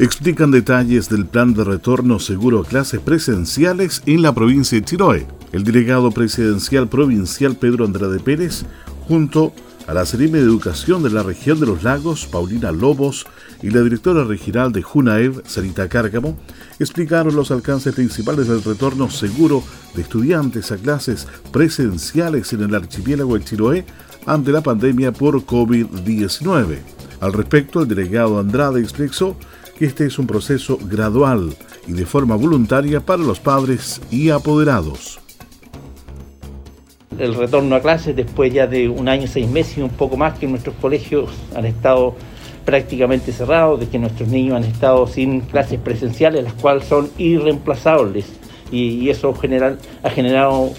explican detalles del plan de retorno seguro a clases presenciales en la provincia de Chiloé. El delegado presidencial provincial Pedro Andrade Pérez, junto a la Seremi de Educación de la región de los lagos, Paulina Lobos, y la directora regional de Junaev, Sarita Cárcamo, explicaron los alcances principales del retorno seguro de estudiantes a clases presenciales en el archipiélago de Chiloé ante la pandemia por COVID-19. Al respecto, el delegado Andrade expresó este es un proceso gradual y de forma voluntaria para los padres y apoderados. El retorno a clases después ya de un año, seis meses y un poco más que nuestros colegios han estado prácticamente cerrados, de que nuestros niños han estado sin clases presenciales, las cuales son irreemplazables. Y, eso general, ha generado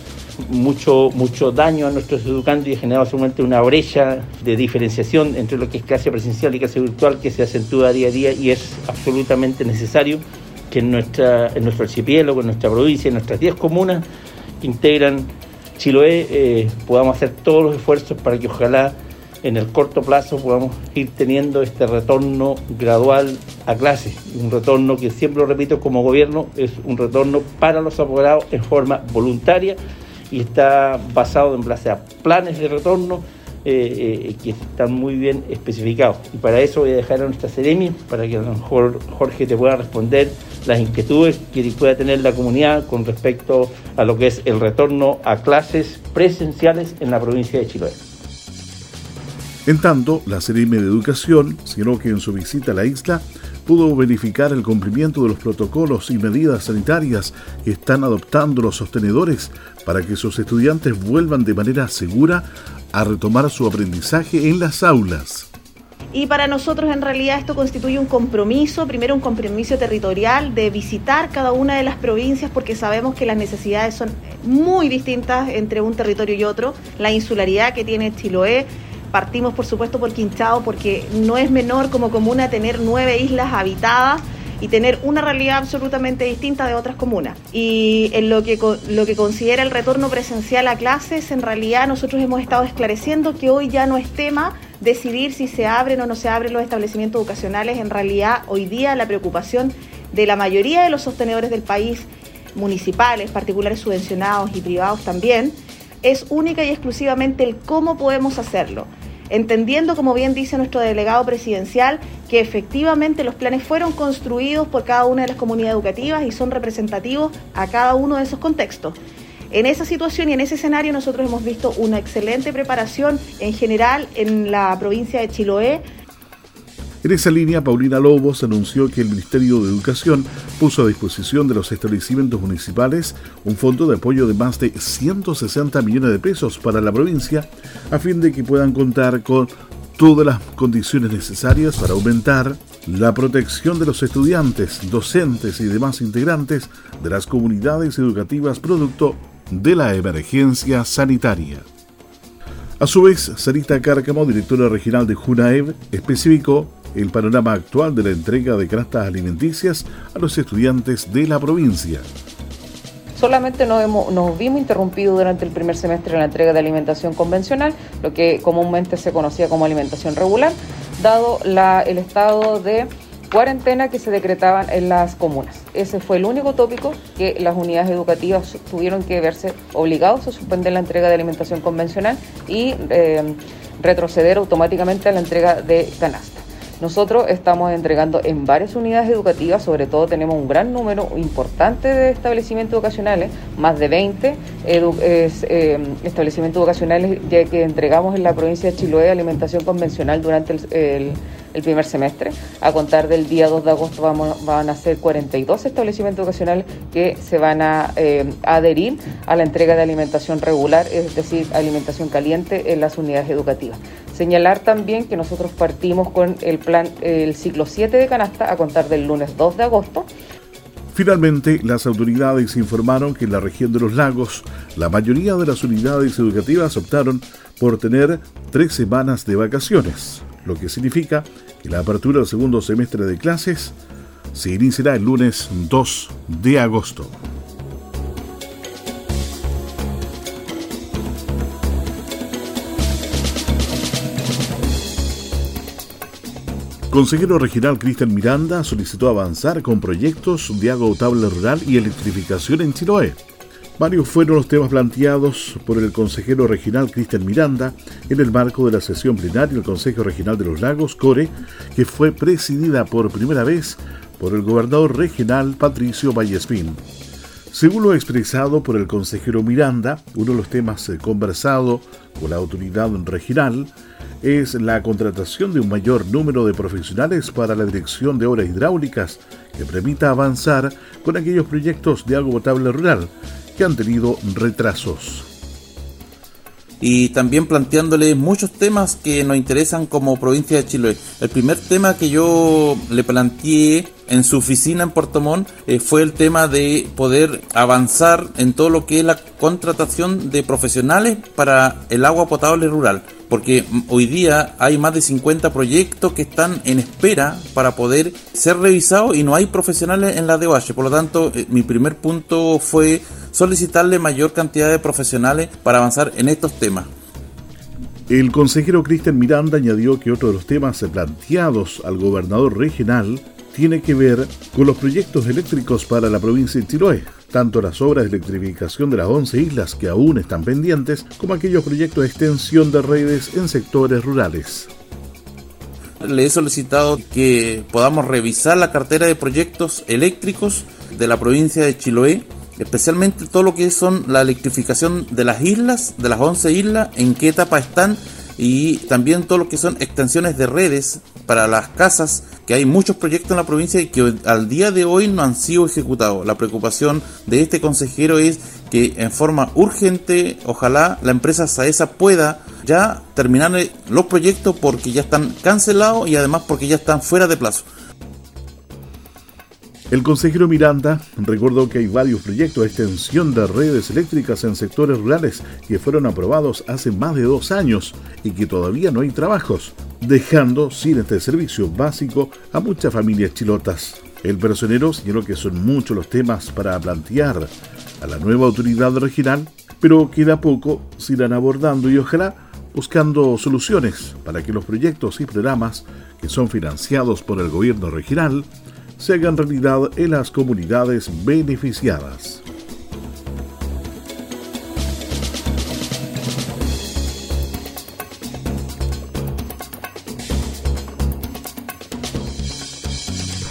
mucho, mucho daño a nuestros educandos y ha generado solamente una brecha de diferenciación entre lo que es clase presencial y clase virtual que se acentúa día a día y es absolutamente necesario que en, nuestra, en nuestro archipiélago, en nuestra provincia, en nuestras 10 comunas que integran Chiloé, eh, podamos hacer todos los esfuerzos para que ojalá en el corto plazo podamos ir teniendo este retorno gradual a clase. Un retorno que siempre lo repito como gobierno, es un retorno para los apoderados en forma voluntaria y está basado en planes de retorno eh, eh, que están muy bien especificados. Y para eso voy a dejar a nuestra Seremi para que a lo mejor Jorge te pueda responder las inquietudes que pueda tener la comunidad con respecto a lo que es el retorno a clases presenciales en la provincia de Chiloé. En tanto, la Seremi de Educación, sino que en su visita a la isla, pudo verificar el cumplimiento de los protocolos y medidas sanitarias que están adoptando los sostenedores para que sus estudiantes vuelvan de manera segura a retomar su aprendizaje en las aulas. Y para nosotros en realidad esto constituye un compromiso, primero un compromiso territorial de visitar cada una de las provincias porque sabemos que las necesidades son muy distintas entre un territorio y otro. La insularidad que tiene Chiloé Partimos, por supuesto, por Quinchao, porque no es menor como comuna tener nueve islas habitadas y tener una realidad absolutamente distinta de otras comunas. Y en lo que, lo que considera el retorno presencial a clases, en realidad nosotros hemos estado esclareciendo que hoy ya no es tema decidir si se abren o no se abren los establecimientos educacionales. En realidad, hoy día la preocupación de la mayoría de los sostenedores del país, municipales, particulares subvencionados y privados también, es única y exclusivamente el cómo podemos hacerlo entendiendo, como bien dice nuestro delegado presidencial, que efectivamente los planes fueron construidos por cada una de las comunidades educativas y son representativos a cada uno de esos contextos. En esa situación y en ese escenario nosotros hemos visto una excelente preparación en general en la provincia de Chiloé, en esa línea, Paulina Lobos anunció que el Ministerio de Educación puso a disposición de los establecimientos municipales un fondo de apoyo de más de 160 millones de pesos para la provincia, a fin de que puedan contar con todas las condiciones necesarias para aumentar la protección de los estudiantes, docentes y demás integrantes de las comunidades educativas producto de la emergencia sanitaria. A su vez, Sarita Cárcamo, directora regional de Junaev, especificó el panorama actual de la entrega de canastas alimenticias a los estudiantes de la provincia. Solamente nos, vimos interrumpidos durante el primer semestre en la entrega de alimentación convencional, lo que comúnmente se conocía como alimentación regular, dado el estado de cuarentena que se decretaban en las comunas. Ese fue el único tópico que las unidades educativas tuvieron que verse obligados a suspender la entrega de alimentación convencional y eh, retroceder automáticamente a la entrega de canastas. Nosotros estamos entregando en varias unidades educativas, sobre todo tenemos un gran número importante de establecimientos educacionales, más de 20 eh, establecimientos educacionales ya que entregamos en la provincia de Chiloé alimentación convencional durante el, primer semestre. A contar del día 2 de agosto van a ser 42 establecimientos educacionales que se van a eh, adherir a la entrega de alimentación regular, es decir, alimentación caliente en las unidades educativas. Señalar también que nosotros partimos con el plan, el ciclo 7 de canasta a contar del lunes 2 de agosto. Finalmente, las autoridades informaron que en la región de los lagos, la mayoría de las unidades educativas optaron por tener tres semanas de vacaciones, lo que significa que la apertura del segundo semestre de clases se iniciará el lunes 2 de agosto. Consejero Regional Cristian Miranda solicitó avanzar con proyectos de agua potable rural y electrificación en Chiloé. Varios fueron los temas planteados por el consejero regional Cristian Miranda en el marco de la sesión plenaria del Consejo Regional de los Lagos, CORE, que fue presidida por primera vez por el gobernador regional Patricio Vallespín. Según lo expresado por el consejero Miranda, uno de los temas conversado con la autoridad regional es la contratación de un mayor número de profesionales para la dirección de obras hidráulicas que permita avanzar con aquellos proyectos de agua potable rural que han tenido retrasos. Y también planteándole muchos temas que nos interesan como provincia de Chile. El primer tema que yo le planteé en su oficina en Puerto Montt eh, fue el tema de poder avanzar en todo lo que es la contratación de profesionales para el agua potable rural porque hoy día hay más de 50 proyectos que están en espera para poder ser revisados y no hay profesionales en la DOH. Por lo tanto, eh, mi primer punto fue solicitarle mayor cantidad de profesionales para avanzar en estos temas. El consejero Cristian Miranda añadió que otro de los temas planteados al gobernador regional tiene que ver con los proyectos eléctricos para la provincia de Chiloé, tanto las obras de electrificación de las 11 islas que aún están pendientes, como aquellos proyectos de extensión de redes en sectores rurales. Le he solicitado que podamos revisar la cartera de proyectos eléctricos de la provincia de Chiloé, especialmente todo lo que son la electrificación de las islas, de las 11 islas, en qué etapa están y también todo lo que son extensiones de redes para las casas, que hay muchos proyectos en la provincia y que al día de hoy no han sido ejecutados. La preocupación de este consejero es que en forma urgente, ojalá la empresa Saesa pueda ya terminar los proyectos porque ya están cancelados y además porque ya están fuera de plazo. El consejero Miranda recordó que hay varios proyectos de extensión de redes eléctricas en sectores rurales que fueron aprobados hace más de dos años y que todavía no hay trabajos, dejando sin este servicio básico a muchas familias chilotas. El personero señaló que son muchos los temas para plantear a la nueva autoridad regional, pero queda poco se irán abordando y ojalá buscando soluciones para que los proyectos y programas que son financiados por el gobierno regional se hagan realidad en las comunidades beneficiadas.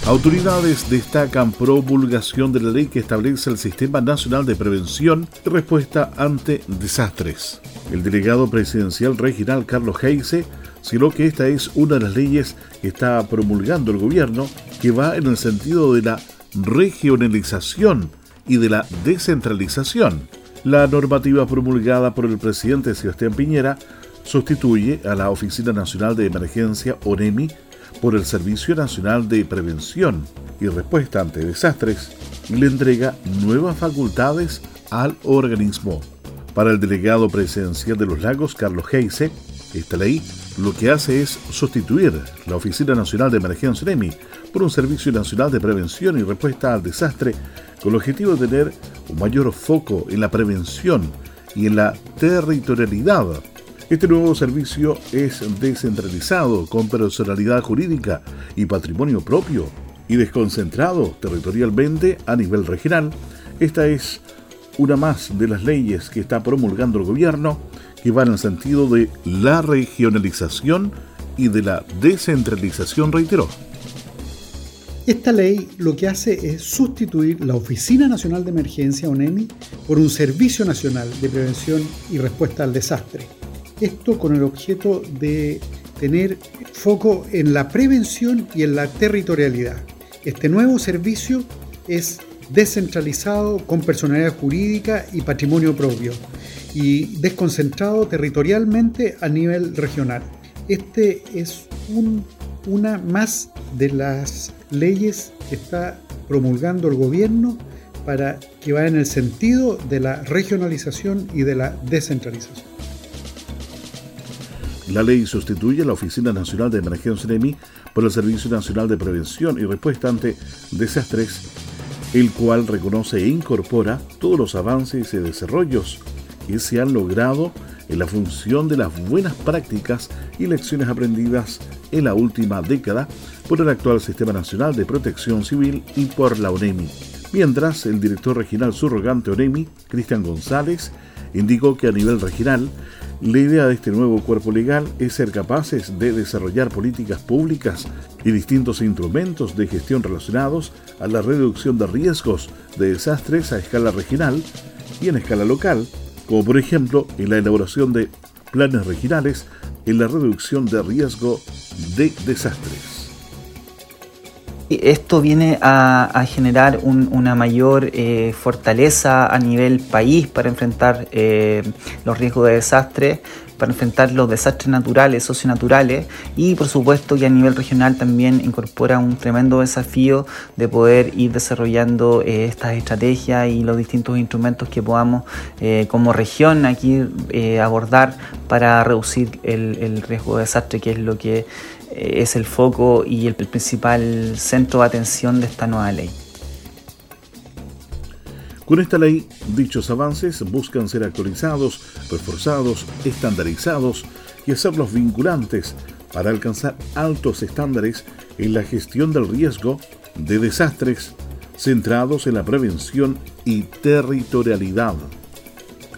Autoridades destacan promulgación de la ley que establece el Sistema Nacional de Prevención y Respuesta ante Desastres. El delegado presidencial regional Carlos Heise sino que esta es una de las leyes que está promulgando el gobierno que va en el sentido de la regionalización y de la descentralización. La normativa promulgada por el presidente Sebastián Piñera sustituye a la Oficina Nacional de Emergencia ONEMI por el Servicio Nacional de Prevención y Respuesta ante Desastres y le entrega nuevas facultades al organismo. Para el delegado presidencial de los lagos, Carlos Heise, esta ley lo que hace es sustituir la Oficina Nacional de Emergencia NEMI por un Servicio Nacional de Prevención y Respuesta al Desastre con el objetivo de tener un mayor foco en la prevención y en la territorialidad. Este nuevo servicio es descentralizado, con personalidad jurídica y patrimonio propio, y desconcentrado territorialmente a nivel regional. Esta es una más de las leyes que está promulgando el gobierno que va en el sentido de la regionalización y de la descentralización, reiteró. Esta ley lo que hace es sustituir la Oficina Nacional de Emergencia, ONEMI, por un Servicio Nacional de Prevención y Respuesta al Desastre. Esto con el objeto de tener foco en la prevención y en la territorialidad. Este nuevo servicio es descentralizado con personalidad jurídica y patrimonio propio y desconcentrado territorialmente a nivel regional. Este es una más de las leyes que está promulgando el gobierno para que va en el sentido de la regionalización y de la descentralización. La ley sustituye la Oficina Nacional de Emergencia NEMI por el Servicio Nacional de Prevención y Respuesta ante Desastres, el cual reconoce e incorpora todos los avances y desarrollos se han logrado en la función de las buenas prácticas y lecciones aprendidas en la última década por el actual Sistema Nacional de Protección Civil y por la ONEMI. Mientras, el director regional subrogante ONEMI, Cristian González, indicó que a nivel regional, la idea de este nuevo cuerpo legal es ser capaces de desarrollar políticas públicas y distintos instrumentos de gestión relacionados a la reducción de riesgos de desastres a escala regional y en escala local, como por ejemplo en la elaboración de planes regionales en la reducción de riesgo de desastres. Esto viene a, generar una mayor eh, fortaleza a nivel país para enfrentar eh, los riesgos de desastre, para enfrentar los desastres naturales, socionaturales y por supuesto que a nivel regional también incorpora un tremendo desafío de poder ir desarrollando eh, estas estrategias y los distintos instrumentos que podamos eh, como región aquí eh, abordar para reducir el, el, riesgo de desastre que es lo que es el foco y el principal centro de atención de esta nueva ley. Con esta ley, dichos avances buscan ser actualizados, reforzados, estandarizados y hacerlos vinculantes para alcanzar altos estándares en la gestión del riesgo de desastres centrados en la prevención y territorialidad.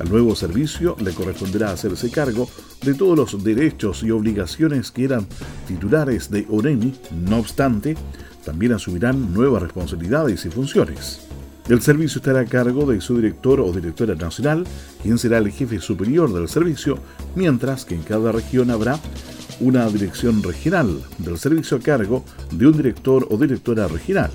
Al nuevo servicio le corresponderá hacerse cargo de todos los derechos y obligaciones que eran titulares de ONEMI, no obstante, también asumirán nuevas responsabilidades y funciones. El servicio estará a cargo de su director o directora nacional, quien será el jefe superior del servicio, mientras que en cada región habrá una dirección regional del servicio a cargo de un director o directora regional.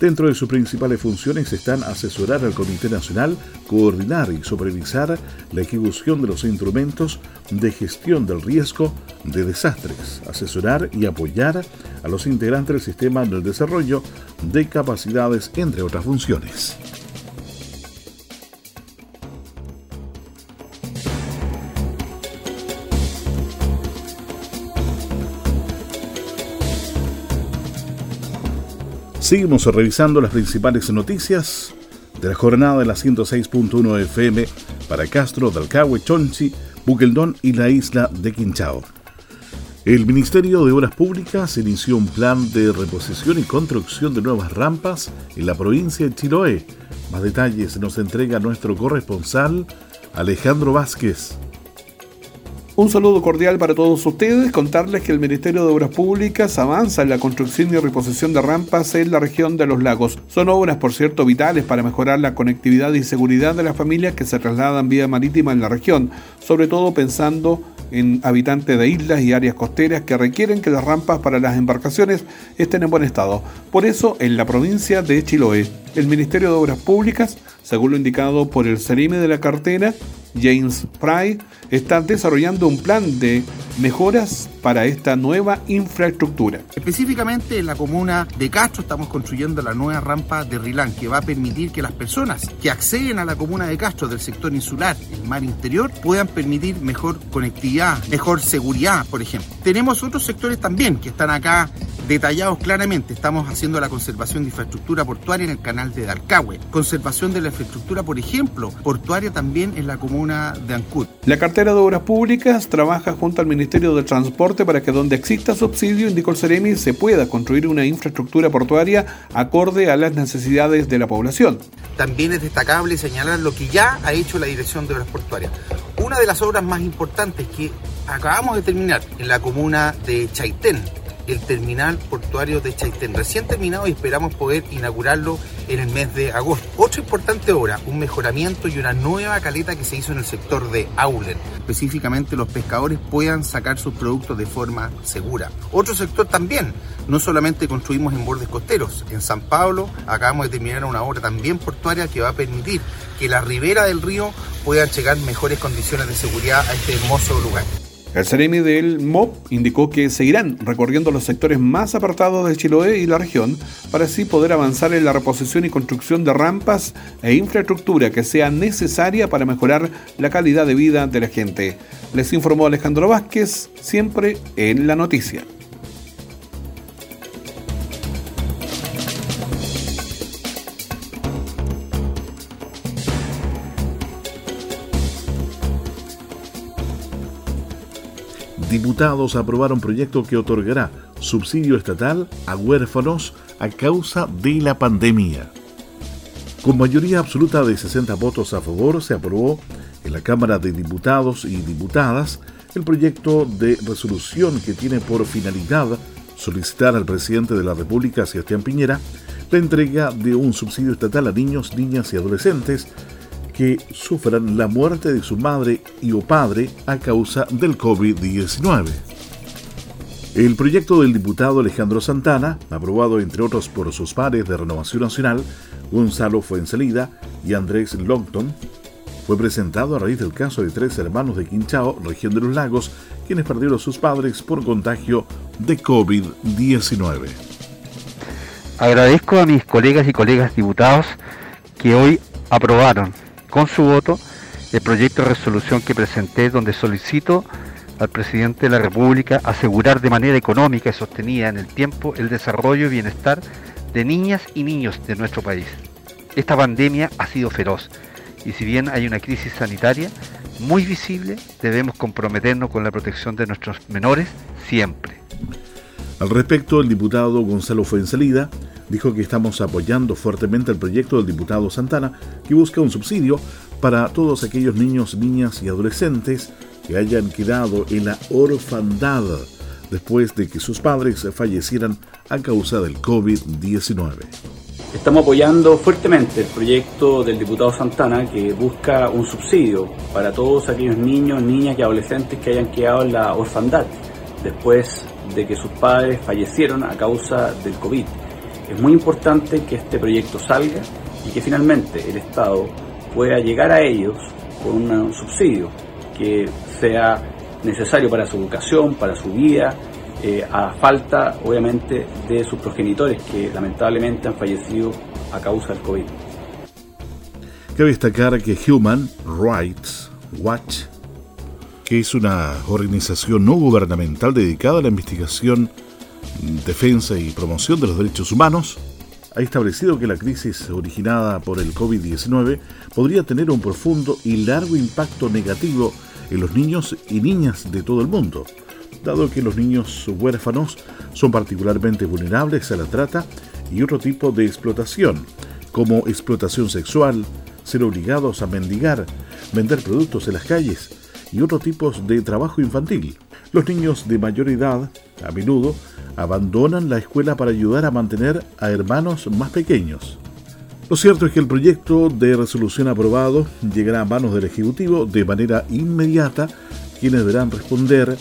Dentro de sus principales funciones están asesorar al Comité Nacional, coordinar y supervisar la ejecución de los instrumentos de gestión del riesgo de desastres, asesorar y apoyar a los integrantes del sistema del desarrollo de capacidades, entre otras funciones. Seguimos revisando las principales noticias de la jornada de la 106.1 FM para Castro, Dalcahue, Chonchi, Buqueldón y la isla de Quinchao. El Ministerio de Obras Públicas inició un plan de reposición y construcción de nuevas rampas en la provincia de Chiloé. Más detalles nos entrega nuestro corresponsal Alejandro Vázquez. Un saludo cordial para todos ustedes. Contarles que el Ministerio de Obras Públicas avanza en la construcción y reposición de rampas en la región de los lagos. Son obras, por cierto, vitales para mejorar la conectividad y seguridad de las familias que se trasladan vía marítima en la región, sobre todo pensando en habitantes de islas y áreas costeras que requieren que las rampas para las embarcaciones estén en buen estado. Por eso, en la provincia de Chiloé, el Ministerio de Obras Públicas, según lo indicado por el Cerime de la cartera, James Fry, está desarrollando un plan de mejoras para esta nueva infraestructura. Específicamente en la comuna de Castro estamos construyendo la nueva rampa de Rilán que va a permitir que las personas que acceden a la comuna de Castro del sector insular, el mar interior, puedan permitir mejor conectividad, mejor seguridad, por ejemplo. Tenemos otros sectores también que están acá detallados claramente. Estamos haciendo la conservación de infraestructura portuaria en el canal de Dalcahue, conservación de la infraestructura, por ejemplo, portuaria también en la comuna de Ancud. La cartera de Obras Públicas trabaja junto al Ministerio de Transporte para que donde exista subsidio, indicó el Ceremi, se pueda construir una infraestructura portuaria acorde a las necesidades de la población. También es destacable señalar lo que ya ha hecho la Dirección de Obras Portuarias. Una de las obras más importantes que acabamos de terminar en la comuna de Chaitén, el terminal portuario de Chaitén, recién terminado y esperamos poder inaugurarlo en el mes de agosto. Otra importante obra, un mejoramiento y una nueva caleta que se hizo en el sector de Aulen. Específicamente los pescadores puedan sacar sus productos de forma segura. Otro sector también, no solamente construimos en bordes costeros, en San Pablo acabamos de terminar una obra también portuaria que va a permitir que la ribera del río puedan llegar mejores condiciones de seguridad a este hermoso lugar. El Ceremi del MOP indicó que seguirán recorriendo los sectores más apartados de Chiloé y la región para así poder avanzar en la reposición y construcción de rampas e infraestructura que sea necesaria para mejorar la calidad de vida de la gente. Les informó Alejandro Vázquez, siempre en la noticia. Diputados aprobaron proyecto que otorgará subsidio estatal a huérfanos a causa de la pandemia. Con mayoría absoluta de 60 votos a favor, se aprobó en la Cámara de Diputados y Diputadas el proyecto de resolución que tiene por finalidad solicitar al presidente de la República, Sebastián Piñera, la entrega de un subsidio estatal a niños, niñas y adolescentes que sufran la muerte de su madre y o padre a causa del COVID-19. El proyecto del diputado Alejandro Santana, aprobado entre otros por sus pares de Renovación Nacional, Gonzalo Fuensalida y Andrés Longton, fue presentado a raíz del caso de tres hermanos de Quinchao, región de los lagos, quienes perdieron a sus padres por contagio de COVID-19. Agradezco a mis colegas y colegas diputados que hoy aprobaron con su voto el proyecto de resolución que presenté donde solicito al presidente de la República asegurar de manera económica y sostenida en el tiempo el desarrollo y bienestar de niñas y niños de nuestro país. Esta pandemia ha sido feroz y si bien hay una crisis sanitaria muy visible, debemos comprometernos con la protección de nuestros menores siempre. Al respecto, el diputado Gonzalo Fuensalida dijo que estamos apoyando fuertemente el proyecto del diputado Santana que busca un subsidio para todos aquellos niños, niñas y adolescentes que hayan quedado en la orfandad después de que sus padres fallecieran a causa del COVID-19. Estamos apoyando fuertemente el proyecto del diputado Santana que busca un subsidio para todos aquellos niños, niñas y adolescentes que hayan quedado en la orfandad después de que sus padres fallecieron a causa del COVID. Es muy importante que este proyecto salga y que finalmente el Estado pueda llegar a ellos con un subsidio que sea necesario para su educación, para su vida, eh, a falta obviamente de sus progenitores que lamentablemente han fallecido a causa del COVID. Cabe destacar que Human Rights Watch, que es una organización no gubernamental dedicada a la investigación Defensa y Promoción de los Derechos Humanos, ha establecido que la crisis originada por el COVID-19 podría tener un profundo y largo impacto negativo en los niños y niñas de todo el mundo, dado que los niños huérfanos son particularmente vulnerables a la trata y otro tipo de explotación, como explotación sexual, ser obligados a mendigar, vender productos en las calles y otros tipos de trabajo infantil. Los niños de mayor edad, a menudo, abandonan la escuela para ayudar a mantener a hermanos más pequeños. Lo cierto es que el proyecto de resolución aprobado llegará a manos del Ejecutivo de manera inmediata, quienes deberán responder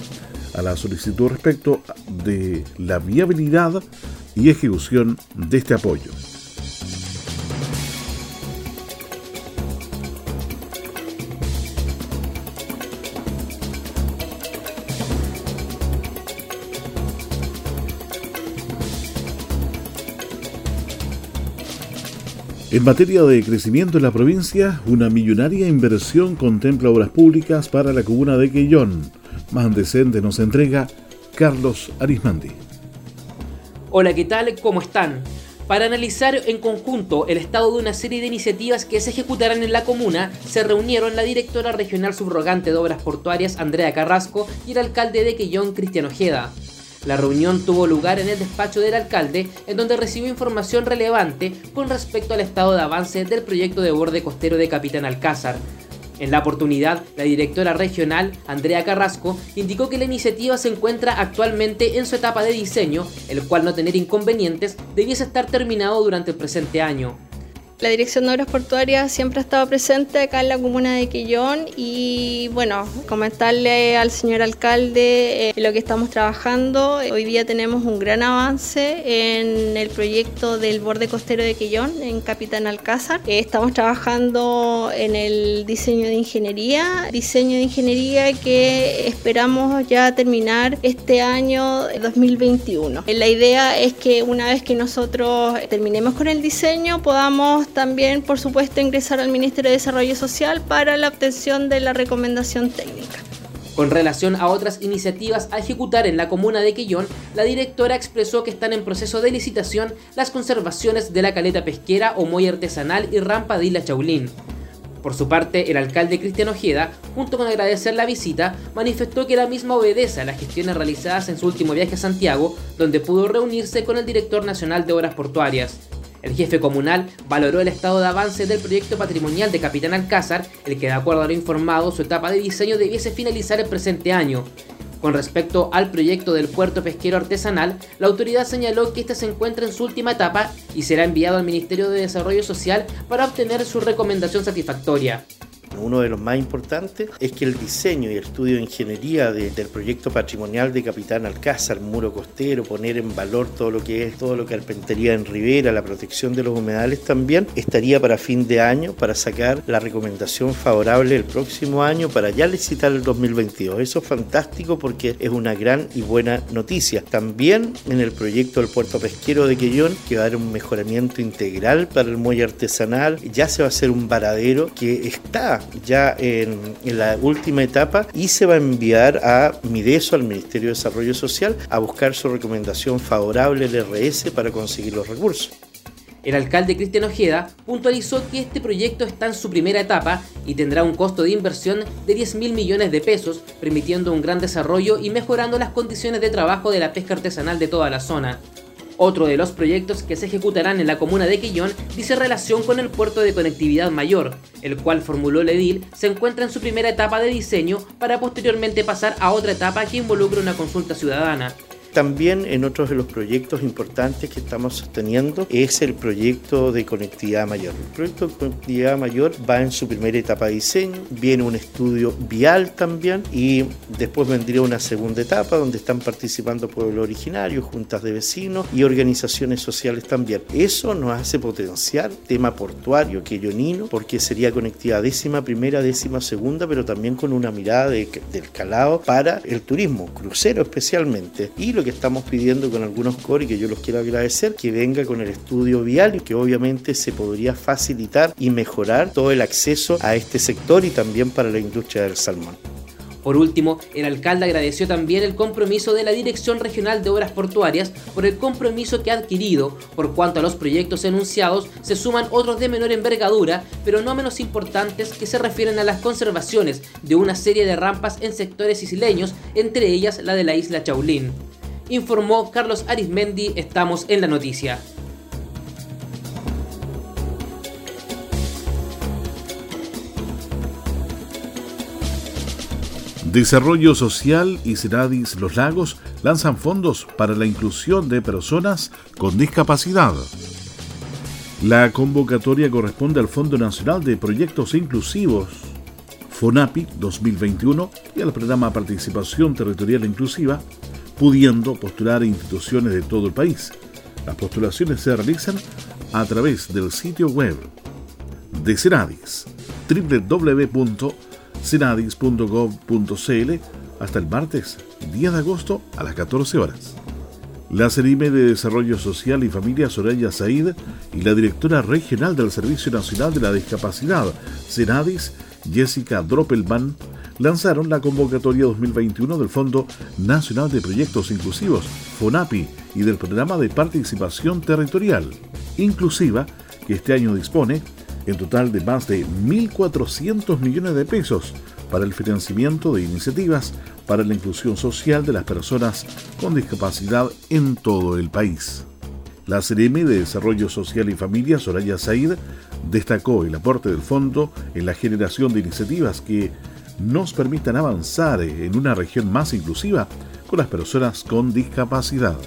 a la solicitud respecto de la viabilidad y ejecución de este apoyo. En materia de crecimiento en la provincia, una millonaria inversión contempla obras públicas para la comuna de Quellón. Más antecedentes nos entrega Carlos Arismandi. Hola, ¿qué tal? ¿Cómo están? Para analizar en conjunto el estado de una serie de iniciativas que se ejecutarán en la comuna, se reunieron la directora regional subrogante de obras portuarias Andrea Carrasco y el alcalde de Quellón Cristian Ojeda. La reunión tuvo lugar en el despacho del alcalde, en donde recibió información relevante con respecto al estado de avance del proyecto de borde costero de Capitán Alcázar, en la oportunidad, la directora regional, Andrea Carrasco, indicó que la iniciativa se encuentra actualmente en su etapa de diseño, el cual no tener inconvenientes debiese estar terminado durante el presente año. La Dirección de Obras Portuarias siempre ha estado presente acá en la comuna de Quillón y bueno, comentarle al señor alcalde eh, lo que estamos trabajando. Hoy día tenemos un gran avance en el proyecto del borde costero de Quillón en Capitán Alcázar. Eh, estamos trabajando en el diseño de ingeniería, diseño de ingeniería que esperamos ya terminar este año 2021. La idea es que una vez que nosotros terminemos con el diseño podamos también, por supuesto, ingresar al Ministerio de Desarrollo Social para la obtención de la recomendación técnica. Con relación a otras iniciativas a ejecutar en la comuna de Quillón, la directora expresó que están en proceso de licitación las conservaciones de la caleta pesquera o muy artesanal y rampa de Isla Chaulín. Por su parte, el alcalde Cristian Ojeda, junto con agradecer la visita, manifestó que la misma obedece a las gestiones realizadas en su último viaje a Santiago, donde pudo reunirse con el director nacional de Obras Portuarias. El jefe comunal valoró el estado de avance del proyecto patrimonial de Capitán Alcázar, el que de acuerdo a lo informado su etapa de diseño debiese finalizar el presente año. Con respecto al proyecto del puerto pesquero artesanal, la autoridad señaló que este se encuentra en su última etapa y será enviado al Ministerio de Desarrollo Social para obtener su recomendación satisfactoria. Uno de los más importantes es que el diseño y el estudio de ingeniería del proyecto patrimonial de Capitán Alcázar, muro costero, poner en valor todo lo que es, todo lo que carpintería en Rivera, la protección de los humedales también, estaría para fin de año para sacar la recomendación favorable el próximo año para ya licitar el 2022. Eso es fantástico porque es una gran y buena noticia. También en el proyecto del puerto pesquero de Quellón, que va a dar un mejoramiento integral para el muelle artesanal, ya se va a hacer un varadero que está ya en, la última etapa y se va a enviar a Mideso, al Ministerio de Desarrollo Social, a buscar su recomendación favorable al RS para conseguir los recursos. El alcalde Cristian Ojeda puntualizó que este proyecto está en su primera etapa y tendrá un costo de inversión de 10 mil millones de pesos, permitiendo un gran desarrollo y mejorando las condiciones de trabajo de la pesca artesanal de toda la zona. Otro de los proyectos que se ejecutarán en la comuna de Quillón dice relación con el puerto de conectividad mayor, el cual formuló el edil se encuentra en su primera etapa de diseño para posteriormente pasar a otra etapa que involucra una consulta ciudadana. También en otros de los proyectos importantes que estamos sosteniendo es el proyecto de conectividad mayor. El proyecto de conectividad mayor va en su primera etapa de diseño, viene un estudio vial también y después vendría una segunda etapa donde están participando pueblos originarios, juntas de vecinos y organizaciones sociales también. Eso nos hace potenciar tema portuario, queyonino, porque sería conectividad décima primera, décima segunda, pero también con una mirada de, del calado para el turismo, crucero especialmente. Y lo que estamos pidiendo con algunos core y que yo los quiero agradecer, que venga con el estudio vial y que obviamente se podría facilitar y mejorar todo el acceso a este sector y también para la industria del salmón. Por último, el alcalde agradeció también el compromiso de la Dirección Regional de Obras Portuarias por el compromiso que ha adquirido. Por cuanto a los proyectos enunciados, se suman otros de menor envergadura, pero no menos importantes, que se refieren a las conservaciones de una serie de rampas en sectores isleños, entre ellas la de la isla Chaulín informó Carlos Arismendi, estamos en la noticia. Desarrollo Social y Ceradis Los Lagos lanzan fondos para la inclusión de personas con discapacidad. La convocatoria corresponde al Fondo Nacional de Proyectos Inclusivos, FONAPI 2021, y al programa Participación Territorial Inclusiva pudiendo postular instituciones de todo el país. Las postulaciones se realizan a través del sitio web de Ceradis, www.ceradis.gov.cl hasta el martes 10 de agosto a las 14 horas. La Cerime de Desarrollo Social y Familia Soraya Said y la directora regional del Servicio Nacional de la Discapacidad, Ceradis, Jessica Droppelman, lanzaron la convocatoria 2021 del Fondo Nacional de Proyectos Inclusivos, FONAPI, y del Programa de Participación Territorial, inclusiva, que este año dispone en total de más de 1.400 millones de pesos para el financiamiento de iniciativas para la inclusión social de las personas con discapacidad en todo el país. La CRM de Desarrollo Social y Familia, Soraya Said, destacó el aporte del fondo en la generación de iniciativas que nos permitan avanzar en una región más inclusiva con las personas con discapacidad.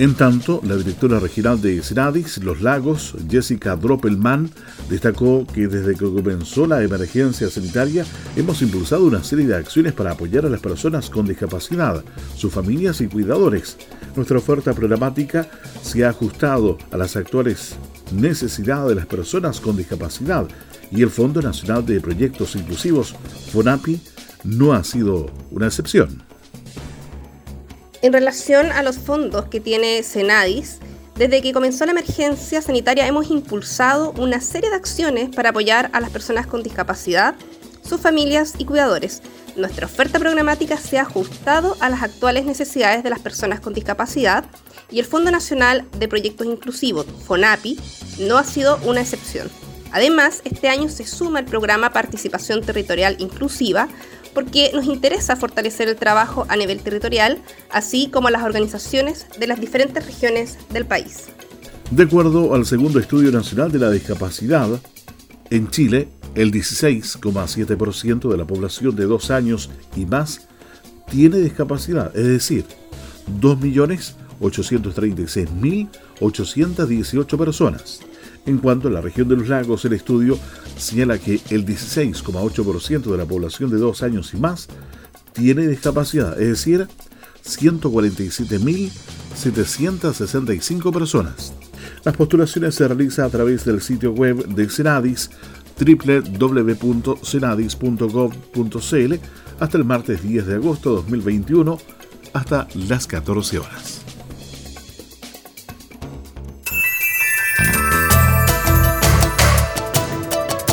En tanto, la directora regional de Senadis, Los Lagos, Jessica Droppelman, destacó que desde que comenzó la emergencia sanitaria hemos impulsado una serie de acciones para apoyar a las personas con discapacidad, sus familias y cuidadores. Nuestra oferta programática se ha ajustado a las actuales necesidades de las personas con discapacidad y el Fondo Nacional de Proyectos Inclusivos, FONAPI, no ha sido una excepción. En relación a los fondos que tiene Senadis, desde que comenzó la emergencia sanitaria hemos impulsado una serie de acciones para apoyar a las personas con discapacidad, sus familias y cuidadores. Nuestra oferta programática se ha ajustado a las actuales necesidades de las personas con discapacidad y el Fondo Nacional de Proyectos Inclusivos, FONAPI, no ha sido una excepción. Además, este año se suma el programa Participación Territorial Inclusiva, porque nos interesa fortalecer el trabajo a nivel territorial, así como las organizaciones de las diferentes regiones del país. De acuerdo al segundo Estudio Nacional de la Discapacidad, en Chile, el 16,7% de la población de dos años y más tiene discapacidad, es decir, 2.836.818 personas. En cuanto a la región de los lagos, el estudio señala que el 16,8% de la población de dos años y más tiene discapacidad, es decir, 147.765 personas. Las postulaciones se realizan a través del sitio web de Senadis www.senadis.gov.cl hasta el martes 10 de agosto de 2021 hasta las 14 horas.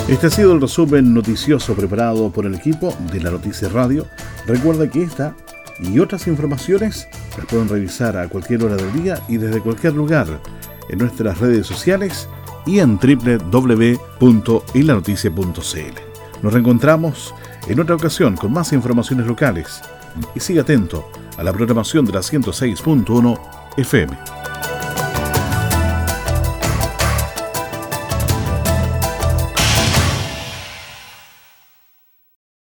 Este ha sido el resumen noticioso preparado por el equipo de la Noticia Radio. Recuerda que esta y otras informaciones las pueden revisar a cualquier hora del día y desde cualquier lugar en nuestras redes sociales y en www.ilanoticia.cl. Nos reencontramos en otra ocasión con más informaciones locales y siga atento a la programación de la 106.1 FM.